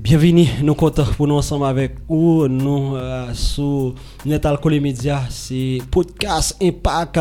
bienvenue, nous comptons pour nous ensemble avec vous, nous euh, sur Net Alcool Media, c'est podcast Impact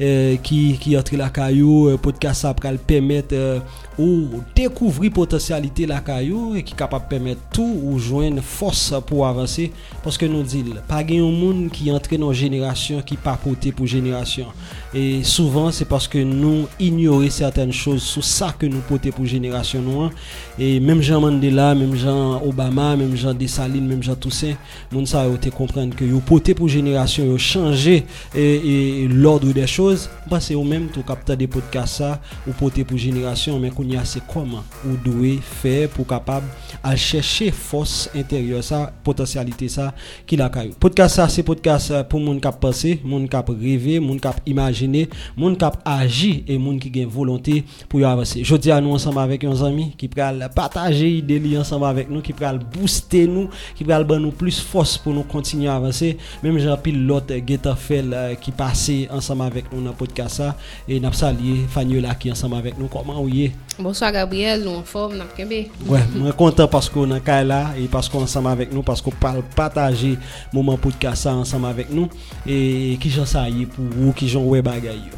euh, qui qui entre la caillou, euh, podcast ça le permettre euh, ou découvrir potentialité la caillou et qui capable permettre tout ou joindre force pour avancer. Parce que nous dit pas un monde qui entre dans génération qui pas porté pour génération. Et souvent c'est parce que nous ignorons certaines choses sur ça que nous porter pour génération nous hein. et même Jean Mandela même jan Obama, menm jan Desaline, menm jan Toussaint, moun sa yo te komprende ke yo pote pou jenerasyon yo chanje e, e, e l'ordre de chouz, ba se yo menm tou kapta de podcast sa, yo pote pou jenerasyon, men kon yase koman ou doye fe pou kapab al cheshe fos interior sa, potansyalite sa ki la kayo. Podcast sa se podcast pou moun kap pase, moun kap reve, moun kap imagine, moun kap aji e moun ki gen volonte pou yo avase. Jodi anou ansamba vek yon zami ki pral pataje ide li ansamba avec nous qui pral booster nous qui ban nous plus force pour nous continuer à avancer même Jean pile l'autre Getafel euh, qui passait ensemble avec nous dans podcast ça et n'a salué Faniola qui ensemble avec nous comment vous est Bonsoir Gabriel, nous en forme, nous. Ouais, moi content parce qu'on est là et parce qu'on est ensemble avec nous parce qu'on parle partager moment podcast ça ensemble avec nous et qui j'en ça pour vous qui j'en ouais bagaille.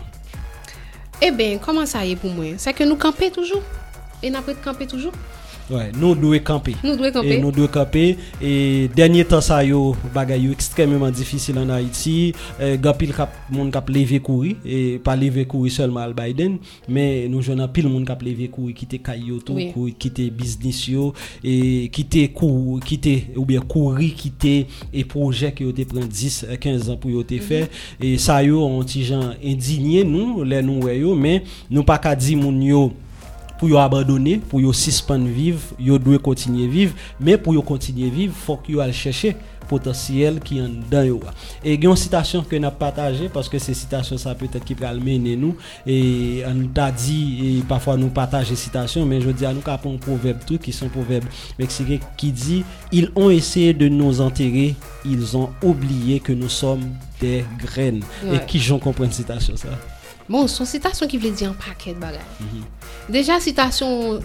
Eh bien, comment ça y est pour moi? C'est que nous camper toujours. Et nous après camper toujours. Ouais, nous devons camper. Nous devons camper. Et nous devons camper. Et dernier temps, ça yo, bagay yo extrêmement difficile en Haïti. Euh, Gapil kap, moun kap levé courir. Et pas levé courir seulement al Biden. Mais nous jeunes pile moun kap levé courir, quitter kayo tout, Oui. quitter business yo. Et quitter cour, quitter, ou bien courir, quitter, et projet qui ont été prend 10, euh, 15 ans pour yo te faire. Et ça yo, on ti gens indigné nous, les nous. Mais nous pas qu'à dire moun yo, pour yo abandonner, pour yo suspendre vivre, yo doit continuer vivre, mais pour yo continuer vivre, faut que yo al chercher potentiel qui en dedans yo. Et une citation que n'a partagé parce que ces citations ça peut-être qui pral mener nous et on t'a dit et parfois nous partager citations mais je dis à nous qu'à un proverbe tout qui sont proverbes mexicains qui dit ils ont essayé de nous enterrer, ils ont oublié que nous sommes des graines. Ouais. Et qui j'en comprend cette citation ça? Bon, son citation qui veut dire un paquet de bagages. Déjà, citation,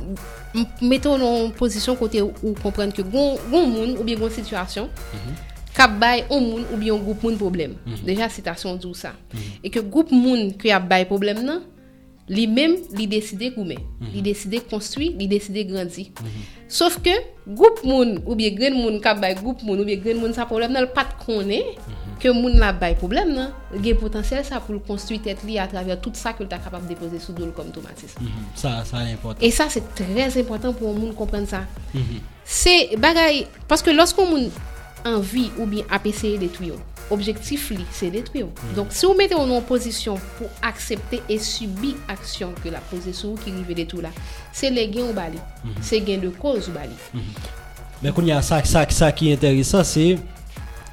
mettons en position côté où comprendre que gon, gon moun ou bien gon situation, kap bay on moun ou bien un groupe moun problème. Déjà, citation dit ça. Et que groupe moun qui a bay problème nan, li même li décider goumen. Li décider construire, li décider grandir. Sauf que groupe moun ou bien grand moun kap bay groupe moun ou bien grand moun sa problème nan, l pas de connaît que moun la bay problème nan, gen potentiel ça pour le construire tête li à travers tout ça que tu capable de déposer sous dol comme tomatis. Ça ça est important. Et ça, c'est très important pour un monde comprendre ça. C'est bagay, parce que lorsqu'on moun envie ou bien a essayer de détruire, objectif li, c'est détruire. Donc, si vous mettez en position pour accepter et subir action que la posée sur vous qui rive tout là, c'est les gains au bali. C'est gain de cause au bali. Mais quand il y a ça, ça, ça qui est intéressant, c'est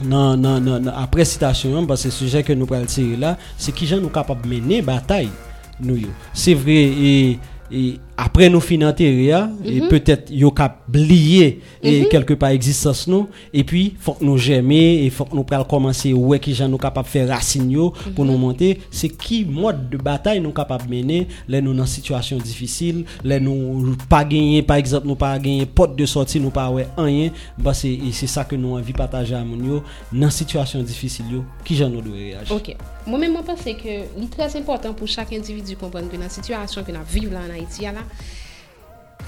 non, non, non, après citation, parce que le sujet que nous prenons là, c'est qui gens nous capables de mener bataille. Nous. C'est vrai, et après nous finir enterrer, hein, et peut-être yo cap oublier et quelque part existence nous, et puis faut que nous germer, et faut que nous pral commencer ouais qui gens nous capables de faire racine yo pour nous monter, c'est qui mode de bataille nous capables de mener, là nous dans situation difficile, là nous pas gagner par exemple nous pas gagner porte de sortie nous pas ouais rien, bah c'est c'est ça que nous envie partager à moun yo dans situation difficile yo, qui gens nous doit réagir. Ok. Moi-même, je pense que c'est très important pour chaque individu comprendre que dans la situation que nous vivons là en Haïti, là,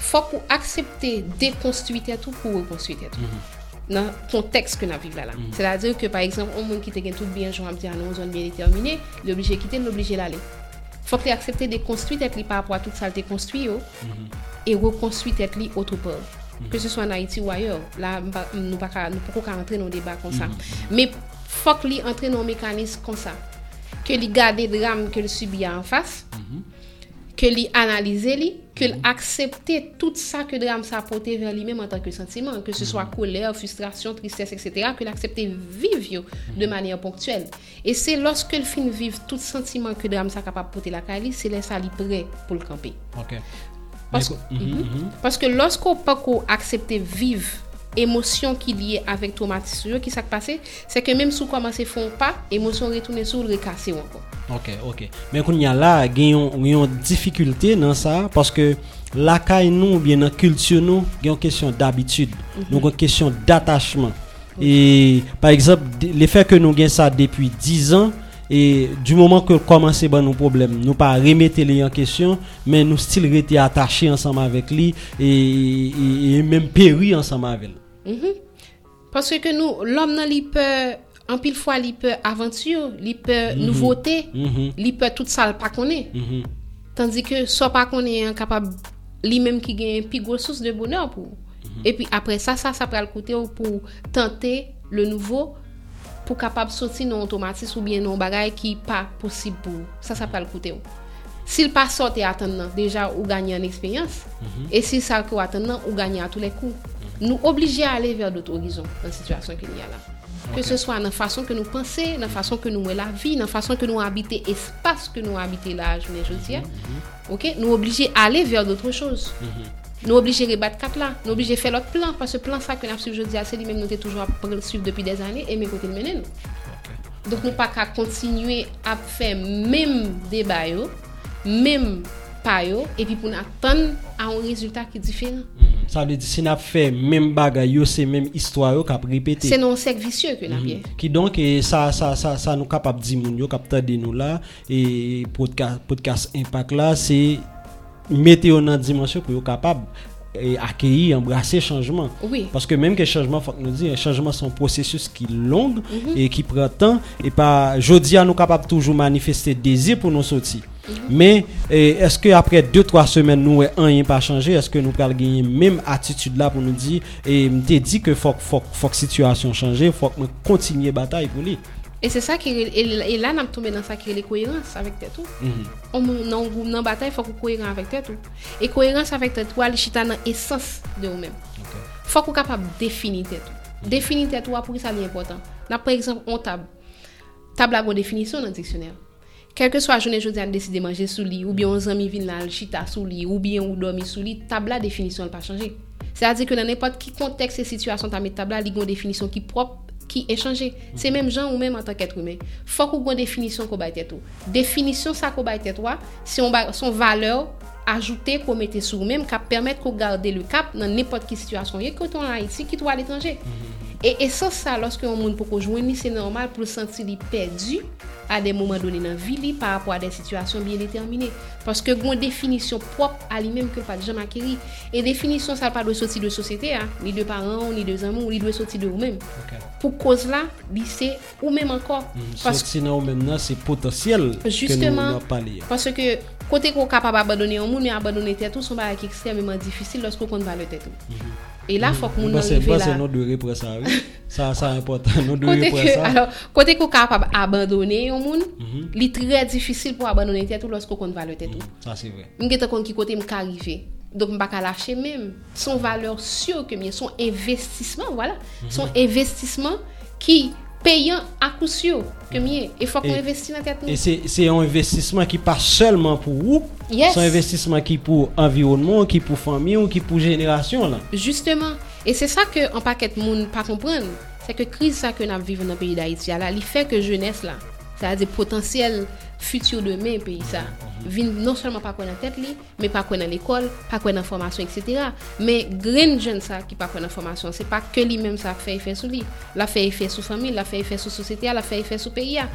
fok ou aksepte dekonstuitè tou pou rekonstuitè tou. Mm -hmm. Nan konteks ke nan vive la la. Mm -hmm. Se la dire ke par exemple, ou moun ki te gen tout bien, joun am di anon, zon bien determiné, l'oblige kite, l'oblige lale. Fok li aksepte dekonstuitè li par apwa tout sa dekonstuit yo, mm -hmm. e rekonstuitè li otopov. Ke mhm. se so an Haiti ou ayor, la nou pa ka rentre nou debat kon sa. Me fok li rentre nou mekanisme kon sa. Ke li gade dram ke li subi an fas, que li analyse li, que li accepter tout ça que drame ça apporte vers lui-même en tant que sentiment, que ce soit colère, frustration, tristesse, etc., que l'accepter vivre yo de manière ponctuelle. Et c'est lorsque le fin vivre tout sentiment que drame ça capable porter la cali, c'est là ça li prêt pour le camper. OK. Parce, Mais- Mhm, mhm. parce que lorsqu'on peut qu'on accepte vivre émotion qui liée avec traumatisme, qui s'est passé, c'est que même si on commence à faire pas, émotion retourne sur le recasser encore. Ok, ok. Men koun ya la gen yon, yon difikulte nan sa, paske lakay nou, bien nan kultur nou, gen yon kesyon d'abitude, mm -hmm. nou gen kesyon d'atachman. Okay. E, par exemple, le fek ke nou gen sa depi 10 an, e du moman ke komanse ban nou problem, nou pa remete li yon kesyon, men nou stil rete atache ansama avek li, e, e, e men peri ansama vel. Mm -hmm. Paske ke nou, l'om nan li pe... en pile li peut aventure, li peut nouveauté, Mhm, li peut tout ça le pas connaît. mhm. Tandis que soit pas qu'on est capable lui-même qui gagne plus grosse source de bonheur. Et puis après ça, ça, peut côté pour tenter le nouveau pour capable sortir non automatisme ou bien non bagay qui pas possible pour. Ça, ça peut côté. S'il pas sorti attendant, déjà ou gagner en expérience. Et si ça que attendant ou gagner à tous les coups. Nous obligés à aller vers d'autres horizons dans la situation qu'il y a Que ce soit dans la façon que nous pensons, dans la façon que nous voyons la vie, dans la façon que nous habitons l'espace que nous habitons là, je veux dire. Ok, nous obligés à aller vers d'autres choses. Nous obligés à rebattre cap là. Nous obligés à faire l'autre plan. Parce que le plan ça que nous suivre aujourd'hui, c'est lui-même nous avons toujours à suivre depuis des années et mais côté le mener nous. Donc nous pas qu'à continuer à faire même débat même pas et puis pour nous attendre à un résultat qui est différent. Sa de di, si nap fè menm bagay yo, se menm histwa yo kap repete. C'est non cercle vicieux que nous bien. Ki donk e, sa, sa, sa, sa nou kapap di moun yo, kap tade nou la, e podcast, podcast Impact la, se mete yo nan dimensyon pou yo kapap e, akyeyi, embrase chanjman. Oui. Paske menm ke chanjman, fok nou di, chanjman son prosesus ki long, e ki pran tan, e pa, jodi a nou kapap toujou manifeste dezir pou nou soti. Men, e, eske apre 2-3 semen nou e an yon pa chanje, eske nou pral genye menm atitude la pou nou di, e mte di ke fok, fok, fok situasyon chanje, fok mwen kontinye batay pou li. Et c'est ça qui et, et là nous tombé dans ça qui est la cohérence avec tête tout. On dans dans bataille faut cohérent avec tête tout. Et cohérence avec tête tout, chita dans essence de vous-même. Faut qu'on capable de définir tête tout. Définir tête tout pour ça c'est important. Là par exemple on table table a une définition dans le dictionnaire. Quel que soit journée aujourd'hui, on décide de manger sous lit, ou bien on amis viennent là, chita sous lit, ou bien on dormir sous lit, table la définition n'a pas changé. C'est-à-dire que dans n'importe quel contexte et situation, tu mets table là, il y a une définition qui est propre, qui est changée. C'est même gens ou même en tant qu'être humain. Faut qu'on ait une définition qu'on baille tête. Définition ça qu'on baille c'est on ba- son valeur ajoutée qu'on mette sur même qui permettre qu'on garde le cap dans n'importe quelle situation. Et quand on est en Haïti, qui toi à l'étranger. Et, sans ça, lorsque on monde pour joindre, c'est normal pour le sentir li perdu à des moments donnés dans la vie li, par rapport à des situations bien déterminées. Parce que une définition propre à lui-même que pas jamais acquérir. Et définition, ça pas doit sortir de société, hein, ni de parents, ni de amis, ni doit sortir de vous-même. Pour cause là, li c'est ou même encore. Parce Sot si nan ou men nan, se potasyel ke nou Justement, nan pale ya. Côté qu'on est capable d'abandonner un monde, mais abandonner tête tout, son bagage qui est extrêmement difficile lorsqu'on compte pas le tête tout. Et là, faut que moun arrive mwen se là. nou dwe repre sa, oui. Sa, sa important, nou dwe Côté repre que, sa. alors, côté qu'on est capable d'abandonner un monde, il est très difficile pour abandonner tête tout lorsqu'on compte pas le tête tout. Sa se vre. Mwen gen kon ki kote m ka arrive. Donc m pa ka lâcher même. Son valeur sûre que mien, son investissement, voilà. Son investissement qui payant à coup sûr. Il faut qu'on Et- investisse dans tête E se, se yon investissement ki pa selman pou ou, Yes. son investissement ki pou environnement, ki pou fami ou, ki pou jenerasyon la. Justement. Et c'est ça que un paquet de monde pas comprendre. C'est que crise ça que nous vivons dans le pays d'Haïti là, il fait que jeunesse là, c'est-à-dire potentiel futur demain pays ça, vient non seulement pas connaître tête li, mais pas connaître l'école, pas connaître formation etc. Mais grain jeune ça qui pas connaître formation, c'est pas que lui même ça fait effet sur lui, la fait effet sur famille, la fait effet sur société, la fait effet sur pays. là.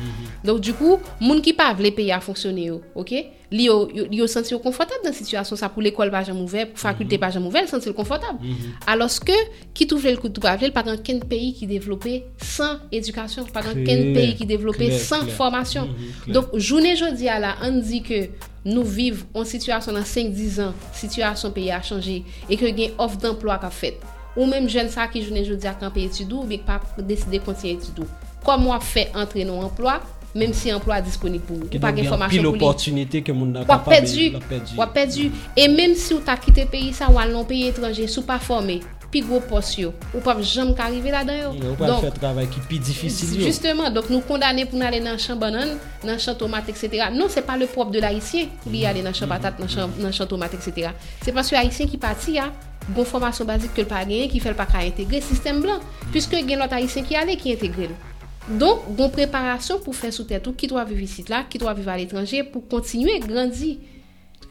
Donc du coup, moun qui pas vle pays à fonctionner OK? Li yo, yo, senti confortable dans situation ça pour l'école pas jamais ouvert, pour faculté pas jamais ouvert, senti confortable. Alors que qui trouve le coup de pas pas aucun pays qui développé sans éducation, pas aucun Clair, pays qui développé sans formation. Donc Jounen jodi ala, an di ke nou viv an situasyon an 5-10 an, situasyon peyi a chanje, e ke gen of d'emplwa ka fet. Ou menm jen sa ki jounen jodi a kan peyi etudou, bek pa deside konti etudou. Kom wap fe entre nou emplwa, menm si emplwa disponib pou. Ou pa gen formasyon pou li. Pil oportunite ke moun nan kapabili. Wap pedu. Wap pedu. E menm si ou ta kite peyi sa, wal non peyi etranje, sou pa forme. pi gwo pos yo. Ou pap jam ka rive la dan yo. Ou pap fè travay ki pi difisil yo. Justement, donc nou kondane pou nan ale nan chan banan, nan chan tomat, etc. Non, se pa le prop de l'haïsien li ale nan chan mm-hmm. patat, nan chan tomat, etc. Se bon pas yo haïsien ki pati ya, gon formasyon bazik ke l pa genye ki fel pa ka integre sistem blan. Mm-hmm. Piske gen lot haïsien ki ale ki integre l. Don, gon preparasyon pou fè sou tèt ou ki to a vivi sit la, ki to a vivi al etranje pou kontinue grandi.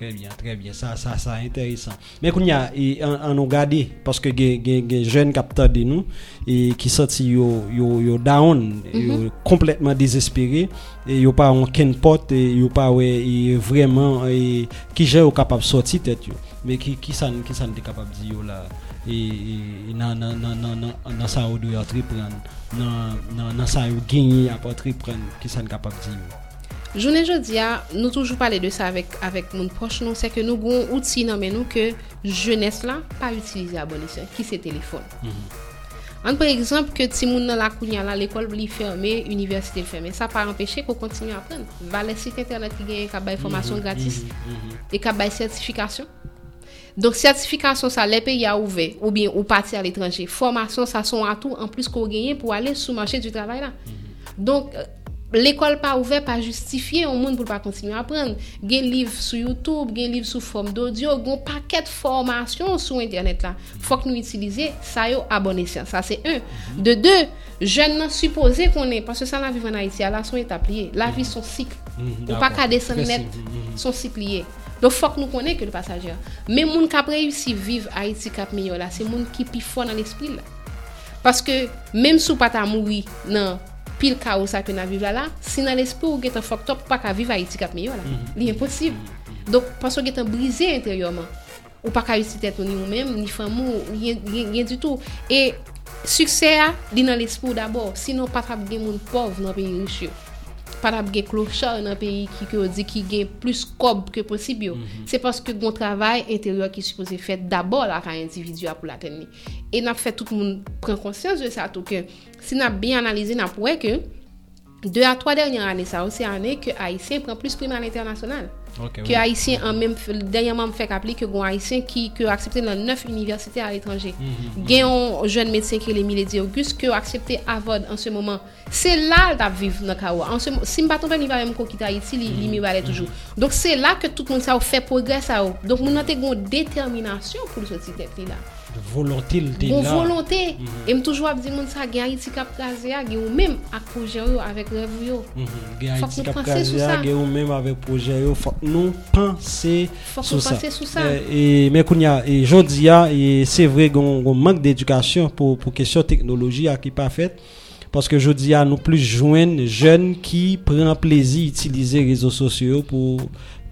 Très bien, très bien. Ça, ça, ça intéressant. Mais qu'on y a, et, en, en nous garder, parce que des jeunes capteurs de nous, et qui sortent, yo, yo, yo down, yo complètement désespérés, et yo pas aucune porte, et yo pas, ouais, vraiment, et, qui j'ai capable de sortir tête, yo. Mais qui, qui ça, qui ça capable de dire, là, et, dans, dans, dans, dans, dans, dans ça, on doit entreprendre, dans, dans, dans ça, on à entreprendre, qui ça capable de dire. Jounen jodi a, nou toujou pale de sa avek moun proche nou, se ke nou goun outi nan men nou ke jounes la pa utilize abonisyon, ki se telefon. An pre exemple ke ti moun nan la kounya la, l'ekol li ferme, universite li ferme, sa pa empeshe ko kontinu apren. Va le site internet ki gen kabay formasyon gratis, e kabay sertifikasyon. Donk sertifikasyon sa ouve, ou bien ou pati al etranje. Formasyon sa son atou, an plus ko genye pou ale sou manche du travay la. Donk, L'ekol pa ouve, pa justifiye, ou moun pou pa kontinu apren. Gen liv sou YouTube, gen liv sou form d'audio, gen paket formasyon sou internet la. Fok nou itilize, sa yo abonesyan. Sa se un. De de, jen nan suppose konen, paske sa la vive nan Haiti, ala son etap liye. La vi son sik. Mhm, ou pa ka desen net, mhm, mhm. son sik liye. Don fok nou konen ke l pasajer. Men moun kap reyusi vive Haiti kap miyo la, se moun ki pi fon nan l'esprit la. Paske, menm sou pata moui nan pil kao sa ke nan vive la la, si nan l'espo mhm. mhm. mhm. ou get an fok top pa ka vive Haiti kap meyo la. Mm -hmm. Li imposib. Dok, paso get brize interiorman. Ou pa ka yusi tet ni ou mem, ni famou, rien du tout. E, suksè a, li nan l'espo d'abord. Sinon, patap gen moun pov nan peyi rishyo. Patap gen klochor nan peyi ki ki ou di ki gen plus kob ke posib yo. Mm -hmm. Se paske goun travay interior ki suppose fet d'abord la ka individu apou la tenni. E nap fè tout moun pren konsyans de sa tou ke si nap bi analize nap wè ke 2 bon mhm, mhm. a 3 dernyan anè sa ou se anè ke Haitien pren plus priman l'internasyonal. Okay, ke oui. Haitien an mèm deryanman m fèk aple ke goun Haitien ki ke aksepte nan 9 universite al etranje. Mm -hmm. Gen yon jwen medsen ke le Milady Auguste ke aksepte avod an se moman. Se la tap viv nan ka ou. Si m baton pe ni va mèm ko kita Haiti li, mm -hmm. li mi wale toujou. Mm -hmm. Donk se la ke tout moun sa ou fè progres sa ou. Donk moun an te goun determinasyon pou sou ti tep li la. Volonté bon volonté. Mm -hmm. et me toujours dire mon ça gagne Haïti cap casé ou même avec projet avec rêve yo. Faut Haïti cap casé ou même avec projet yo faut nous penser sur ça sur ça et mais kounya et et c'est vrai qu'on manque d'éducation pour pour question technologie qui pas faite parce que je dis à nous plus joindre jeunes qui prennent plaisir à utiliser les réseaux sociaux pour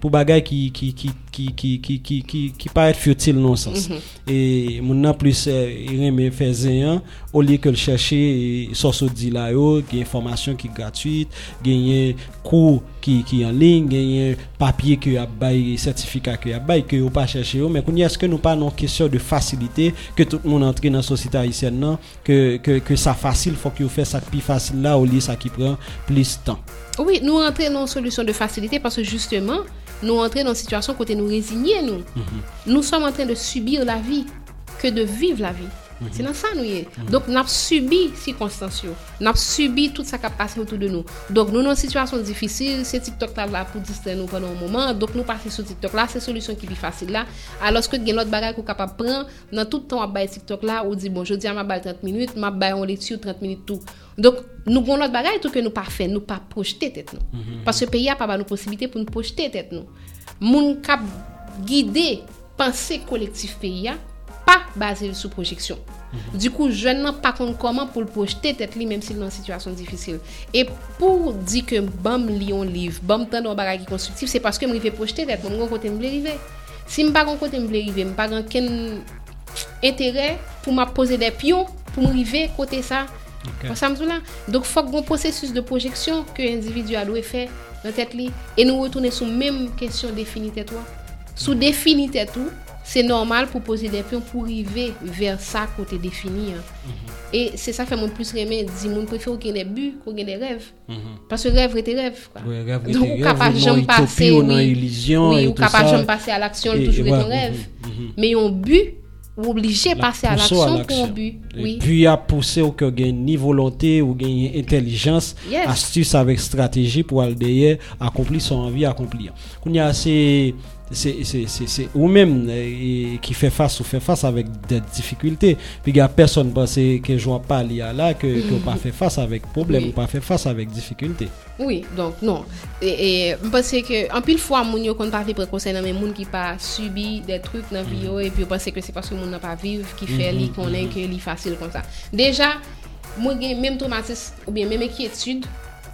pour qui qui qui ki, ki, ki, ki pa et fiotil non sens. Mm -hmm. E moun nan plus reme fe zeyan, ou liye ke l chèche soso di la yo, genye formasyon ki gratuit, genye kou ki yon ling, genye papye ki yo ap bay, sertifika ki yo ap bay, ki yo pa chèche yo, men kounye eske nou pa nan kesyon de fasilite, ke tout moun antre nan sosite haisyen nan, ke, ke, ke sa fasil, fòk yo fè sa pi fasil la, ou liye sa ki pren plis tan. Oui, nou antre nan solusyon de fasilite, parce justement, nou antre nan situasyon kote nou nous résigner nous. Nous sommes en train de subir la vie que de vivre la vie. C'est dans ça nous y Donc nous avons subi circonstances, nous avons subi tout ça qui a passé autour de nous. Donc nous dans une situation difficile, c'est TikTok là pour distraire nous pendant un moment. Donc nous passons sur TikTok là, c'est solution qui est facile là. Alors que il l'autre bagage qu'on capable prendre dans tout le temps à TikTok là, on dit bon, je dis à ma 30 minutes, ma bail on lecture 30 minutes tout. Donc nous avons l'autre bagage tout que nous pas fait, nous pas projeter tête nous. Parce que le pays a pas de possibilité pour nous projeter tête nous. Moun cap guider penser collectif pays pas basé sur projection. Du coup, je n'ai pas compte comment pour le projeter tête lui même s'il est dans une situation difficile. Et pour dire que bam li un livre, bam tant un bagage constructif, c'est parce que me vais projeter tête mon côté me river. Si me pas côté me river, me pas aucun intérêt pour m'a poser des pions pour me river côté ça. Okay. Là. Donc faut un processus de projection que l'individu a doit faire dans tête li et nous retourner sur même question définir toi. Sous définir tout c'est normal pour poser des pions pour arriver vers ça côté défini. Hein. -hmm. Et c'est ça qui fait mon plus aimer. Dis mon préfère qu'il y ait des buts, qu'il y ait des rêves. -hmm. Parce que rêve était rêve. Quoi. Ouais, rêve Donc, ou capable de passer, oui, illusion oui, et ou capable de passer à l'action, Et- toujours et ouais, un rêve. mhm, mhm. Mais un but, obligé de passer à l'action pour un but. Et Oui. puis à pousser au que gagne ni volonté ou gagne intelligence, Yes. astuce avec stratégie pour aller accomplir son envie accomplir. Qu'on y a c'est c'est c'est c'est c'est ou même euh, qui fait face ou fait face avec des difficultés puis il y a personne pense que je vois pas là là que que pas fait face avec problème Oui. ou pas fait face avec difficulté Oui, donc non. Et, je pense que en pile fois moun yo kon pa vle prendre conseil nan men moun qui pas subi des trucs dans vie yo et puis pense que c'est parce que moun n'a pas vivre qui fait li connaît que li facile comme ça. Déjà, moi même traumatisme ou bien même inquiétude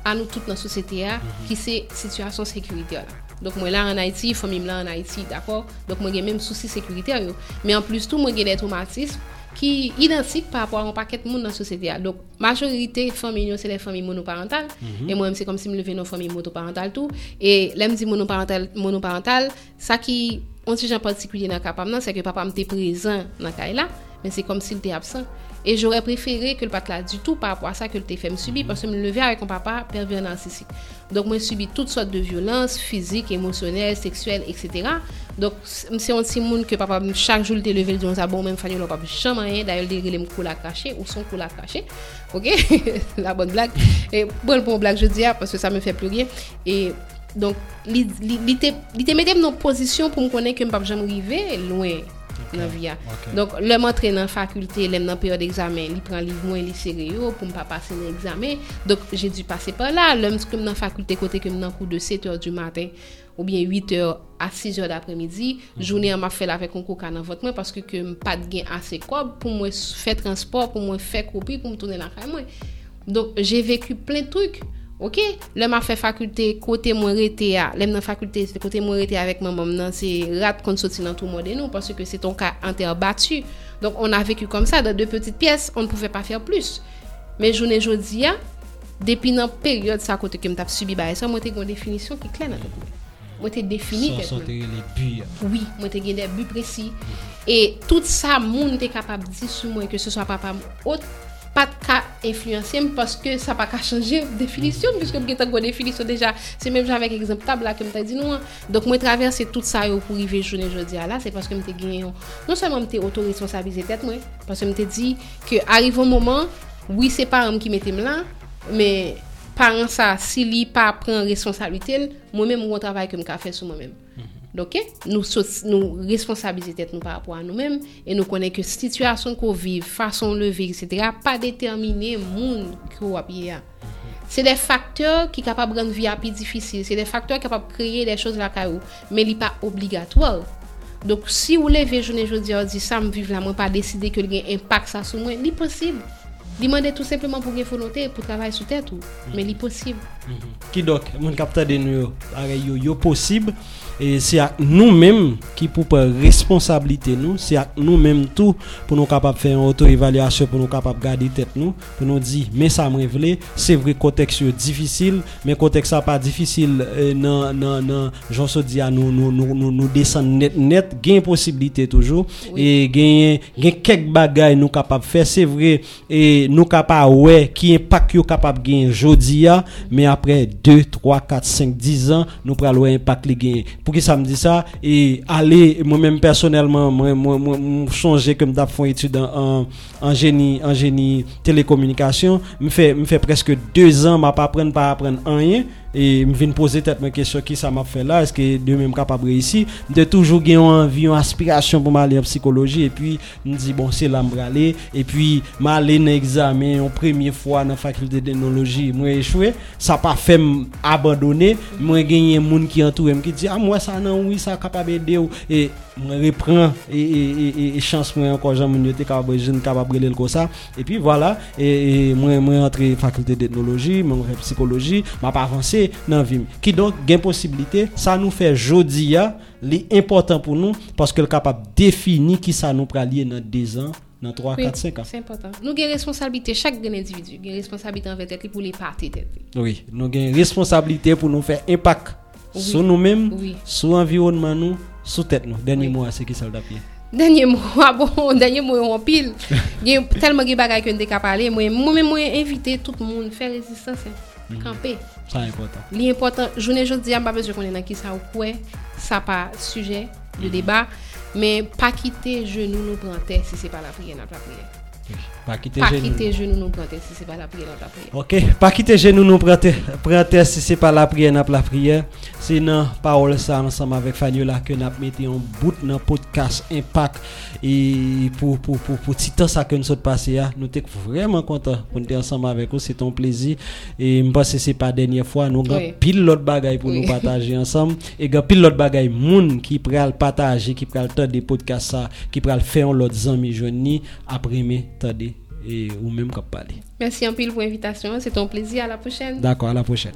à nous toutes dans la société a, qui c'est situation sécuritaire là. Donc moi là en Haïti, famille là en Haïti, d'accord? Donc moi j'ai même souci sécuritaire. Mais en plus tout moi j'ai des traumatismes qui identiques par rapport à un paquet de monde dans la société. Donc majorité famille c'est les familles monoparentales et moi c'est comme si me lever dans famille monoparentale tout et là me dit monoparental monoparental, ça qui on gens particulier dans capable c'est que papa m'était présent dans cas là, mais c'est comme s'il était absent. Et j'aurais préféré que le papa là du tout par rapport à ça que le me subir parce que me lever avec un papa pervers narcissique. Donc moi subi toutes sortes de violences physiques, émotionnelles, sexuelles, etc. Donc c'est un petit monde que papa chaque jour le lever le dit bon même fallu le papa jamais rien d'ailleurs il me coule à cacher ou son coule à cacher. OK La bonne blague. Et bon pour blague je dis ah, parce que ça me fait plus rien et donc li te mettait dans une position pour me connaître que me pas jamais arriver loin okay. nan viya. Okay. Donk lèm antre nan fakulte, lèm nan peryode examen, li pran liv mwen li seryo pou m pa pase nan examen. Donk jè di pase pa la, lèm skou m nan fakulte kote ke m nan kou de 7 or du maten ou bien 8 mhm. or a 6 or d'apremidi. Mm -hmm. Jounè an ma fèl avè kon kou ka nan vot mwen paske ke m pat gen ase kob pou mwen fè transport, pou mwen fè kopi, pou m tounen la kay mwen. Donk jè veku plen trouk. Ok, lè ma fè fakulte kote mwen rete ya, lè mnen fakulte kote mwen rete ya vek mwen mwen nan se rat kon soti nan tou mode nou, parce que se ton ka anter batu. Donk on a veku kom sa, dan de petite piyes, on ne poufe pa fèr plus. Men jounen jodi ya, depi nan peryode sa kote ke m tap subi ba, e sa mwen te kon definisyon ki klen nan te pou. Mwen te defini tek mwen. Son te gen le bu ya. Oui, mwen te gen le bu presi. Mm -hmm. E tout sa moun te kapab di sou mwen, ke se so a papa mwen ot, pat ka influensem paske sa pa ka chanje definisyon mm. piske mwen getan gwa definisyon deja se menm jan vek ekzemp tab la ke mwen te di nou an dok mwen traverse tout sa yo pou rive jounen jodi a la se paske mwen te genyon non seman mwen te otoresponsabilize tet mwen paske mwen te di ke arrivon mouman oui se param ki metem la me paran sa si li pa pren responsabilite mwen menm mwen travay ke mwen ka fe sou mwen menm Doke, nou, so, nou responsabilize tet nou par rapport a nou menm E nou konen ke situasyon ko viv, fason le viv, etc Pa determine moun kyo ap ye a Se de faktor ki kapab rende vi api difisil Se de faktor kapab kreye de chos la ka ou Men li pa obligatwal Dok si ou leve jounen jodi ordi sa m viv la mwen pa deside ke li gen impak sa sou mwen Li posib Li mande tout sepleman pou gen fonote pou travay sou tet ou. Men li posib Mhm. Ki dok, moun kapta de nou yo, are yo yo posib, e se ak nou menm ki pou pe responsabilite nou, se ak nou menm tou pou nou kapap fe yon auto-evaluasyon, pou nou kapap gade tet nou, pou nou di, me sa mrevele, se vre konteks yo difisil, me konteks sa pa difisil, e, euh, nan, nan, nan, jonso di a nou, nou, nou, nou, nou desen net net, gen posibilite toujou, oui. e gen, gen kek bagay nou kapap fe, se vre, e nou kapap we, ki yon pak yo kapap gen jodi ya, me a après 2, 3, 4, 5, 10 ans, nous prenons impact les gain. Pour que ça me dit ça, et aller, moi-même personnellement, moi, moi, moi, moi changer comme font étude en, en, en génie, en télécommunication, me fait, me fait presque deux ans, m'a pas apprendre, pas apprendre rien, et me viens poser tête mes questions qui ça m'a fait là? Est-ce que de même capable réussir? De toujours gagner envie une aspiration pour m'aller en psychologie. Et puis me dit bon c'est là aller. Et puis m'aller dans examen en première fois dans faculté de technologie. Moi échoué. Ça pas fait abandonner. Moi gagner monde qui entoure qui dit ah moi ça non oui ça capable aider ou et moi reprend et, et, et, et chance moi encore j'en mon était capable jeune capable de comme ça et puis voilà et, et moi moi entré faculté de technologie moi fait psychologie m'a pas avancé dans vie qui donc gain possibilité ça nous fait jodi a li important pour nous parce que le capable définir qui ça nous pralier dans 2 ans dans 3 Oui, 4 5 ans C'est important. Nous avons responsabilité, chaque individu, a responsabilité envers tête pour les parties tête. oui nous avons responsabilité pour nous faire impact Oui. sur nous-mêmes Oui. sur l'environnement nous sur tête nous dernier Oui. mot c'est qui ça le papier Dernier mot, ah bon, dernier mot en pile. Il y a tellement de bagages que nous parler. Moi, moi-même, moi, inviter tout le monde, faire résistance, hein. camper. ça important L'important, journée aujourd'hui, je ne sais pas besoin qu'on est dans qui ça ou quoi, ça pas sujet de débat, mais pas quitter genou nous prendre si c'est pas la prière, prière. pas quitter Pas genou. quitter genou nous prendre si c'est pas la prière, notre prière. Ok, pas quitter genou nous prendre si c'est pas la prière n'a la prière. C'est nan parole ça ensemble avec Faniola que n'a mis en bout dans podcast Impact. Et pour pour pour temps ça que nous sommes passé nous sommes vraiment contents pour être ensemble avec vous c'est ton plaisir. Et je pense que c'est pas la dernière fois nous avons pile l'autre bagaille pour nous partager ensemble. Et gars pile l'autre bagaille moun qui pral partager qui pral tendre des podcasts ça qui pral faire l'autre amis jeunes après mais et ou même qu'à parler. Merci un pile pour l'invitation c'est ton plaisir. À la prochaine. D'accord à la prochaine